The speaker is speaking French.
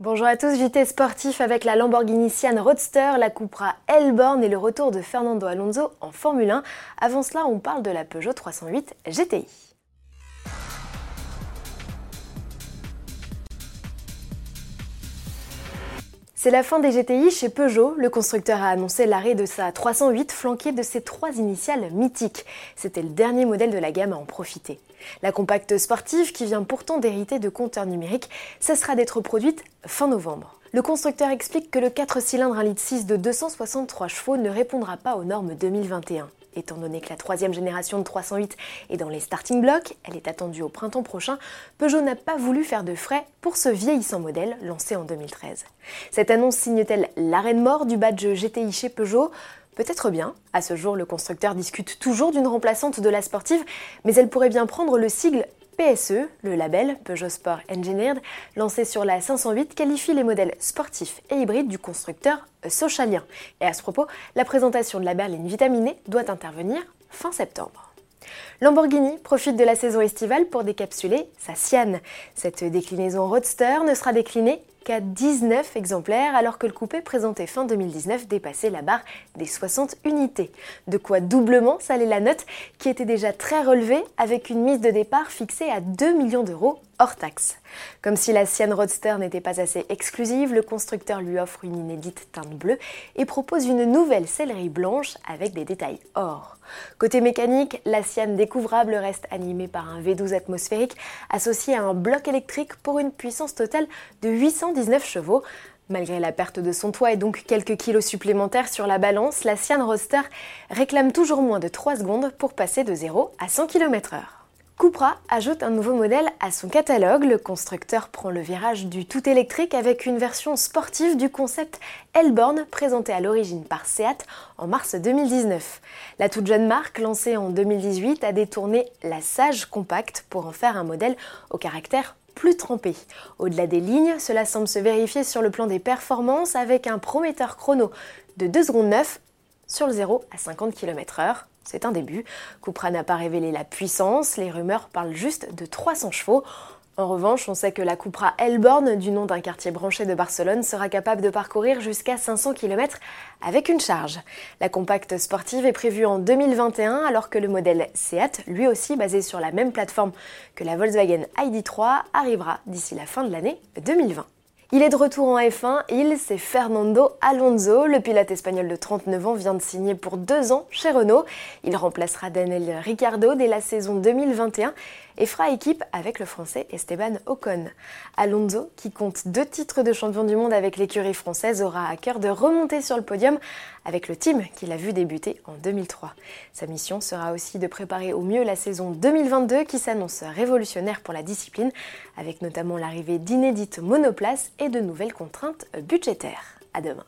Bonjour à tous, JT Sportif avec la Lamborghini Sian Roadster, la Cupra Elborn et le retour de Fernando Alonso en Formule 1. Avant cela, on parle de la Peugeot 308 GTI. C'est la fin des GTI chez Peugeot. Le constructeur a annoncé l'arrêt de sa 308 flanquée de ses trois initiales mythiques. C'était le dernier modèle de la gamme à en profiter. La compacte sportive, qui vient pourtant d'hériter de compteurs numériques, cessera d'être produite fin novembre. Le constructeur explique que le 4 cylindres 1,6 litre de 263 chevaux ne répondra pas aux normes 2021. Étant donné que la troisième génération de 308 est dans les starting blocks, elle est attendue au printemps prochain, Peugeot n'a pas voulu faire de frais pour ce vieillissant modèle lancé en 2013. Cette annonce signe-t-elle l'arrêt de mort du badge GTI chez Peugeot? Peut-être bien. À ce jour, le constructeur discute toujours d'une remplaçante de la sportive, mais elle pourrait bien prendre le sigle PSE, le label Peugeot Sport Engineered, lancé sur la 508, qualifie les modèles sportifs et hybrides du constructeur socialien. Et à ce propos, la présentation de la berline vitaminée doit intervenir fin septembre. Lamborghini profite de la saison estivale pour décapsuler sa Sian. Cette déclinaison Roadster ne sera déclinée qu'à 19 exemplaires alors que le coupé présenté fin 2019 dépassait la barre des 60 unités. De quoi doublement saler la note qui était déjà très relevée avec une mise de départ fixée à 2 millions d'euros hors taxe. Comme si la Sienne Roadster n'était pas assez exclusive, le constructeur lui offre une inédite teinte bleue et propose une nouvelle sellerie blanche avec des détails or. Côté mécanique, la Sienne découvrable reste animée par un V12 atmosphérique associé à un bloc électrique pour une puissance totale de 819 chevaux. Malgré la perte de son toit et donc quelques kilos supplémentaires sur la balance, la Sienne Roadster réclame toujours moins de 3 secondes pour passer de 0 à 100 km/h. Cupra ajoute un nouveau modèle à son catalogue. Le constructeur prend le virage du tout électrique avec une version sportive du concept Elborn présenté à l'origine par Seat en mars 2019. La toute jeune marque, lancée en 2018, a détourné la Sage Compact pour en faire un modèle au caractère plus trempé. Au-delà des lignes, cela semble se vérifier sur le plan des performances avec un prometteur chrono de 2 secondes 9 sur le 0 à 50 km/h. C'est un début. Cupra n'a pas révélé la puissance, les rumeurs parlent juste de 300 chevaux. En revanche, on sait que la Cupra Elborn, du nom d'un quartier branché de Barcelone, sera capable de parcourir jusqu'à 500 km avec une charge. La compacte sportive est prévue en 2021 alors que le modèle Seat, lui aussi basé sur la même plateforme que la Volkswagen ID3, arrivera d'ici la fin de l'année 2020. Il est de retour en F1, il, c'est Fernando Alonso. Le pilote espagnol de 39 ans vient de signer pour deux ans chez Renault. Il remplacera Daniel Ricciardo dès la saison 2021 et fera équipe avec le français Esteban Ocon. Alonso, qui compte deux titres de champion du monde avec l'écurie française, aura à cœur de remonter sur le podium avec le team qu'il a vu débuter en 2003. Sa mission sera aussi de préparer au mieux la saison 2022 qui s'annonce révolutionnaire pour la discipline, avec notamment l'arrivée d'inédites monoplaces et de nouvelles contraintes budgétaires. À demain.